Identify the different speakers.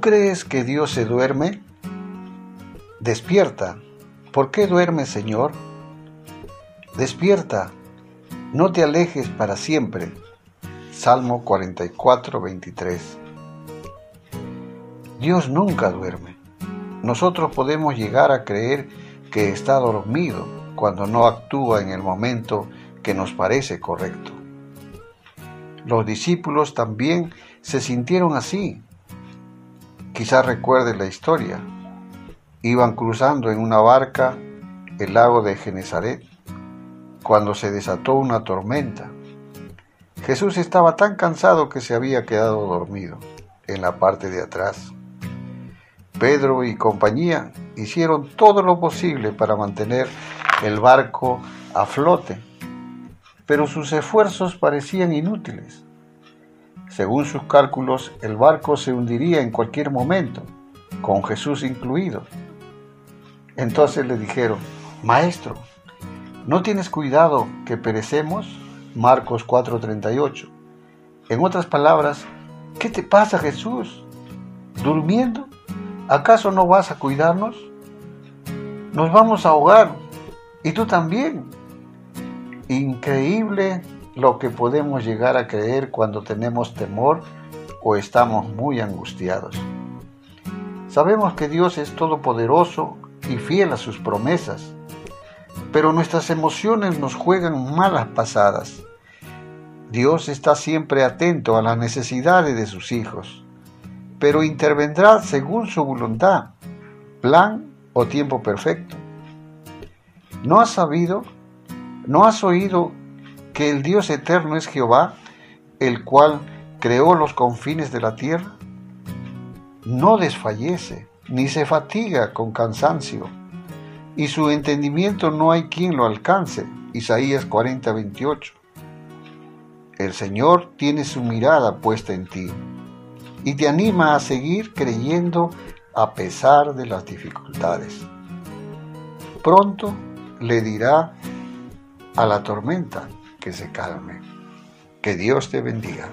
Speaker 1: crees que Dios se duerme? Despierta. ¿Por qué duermes, Señor? Despierta. No te alejes para siempre. Salmo 44, 23. Dios nunca duerme. Nosotros podemos llegar a creer que está dormido cuando no actúa en el momento que nos parece correcto. Los discípulos también se sintieron así. Quizás recuerde la historia. Iban cruzando en una barca el lago de Genezaret cuando se desató una tormenta. Jesús estaba tan cansado que se había quedado dormido en la parte de atrás. Pedro y compañía hicieron todo lo posible para mantener el barco a flote pero sus esfuerzos parecían inútiles. Según sus cálculos, el barco se hundiría en cualquier momento, con Jesús incluido. Entonces le dijeron, Maestro, ¿no tienes cuidado que perecemos? Marcos 4:38. En otras palabras, ¿qué te pasa Jesús? ¿Durmiendo? ¿Acaso no vas a cuidarnos? Nos vamos a ahogar. Y tú también. Increíble lo que podemos llegar a creer cuando tenemos temor o estamos muy angustiados. Sabemos que Dios es todopoderoso y fiel a sus promesas, pero nuestras emociones nos juegan malas pasadas. Dios está siempre atento a las necesidades de sus hijos, pero intervendrá según su voluntad, plan o tiempo perfecto. ¿No has sabido ¿No has oído que el Dios eterno es Jehová, el cual creó los confines de la tierra? No desfallece, ni se fatiga con cansancio, y su entendimiento no hay quien lo alcance. Isaías 40, 28. El Señor tiene su mirada puesta en ti y te anima a seguir creyendo a pesar de las dificultades. Pronto le dirá a la tormenta que se calme. Que Dios te bendiga.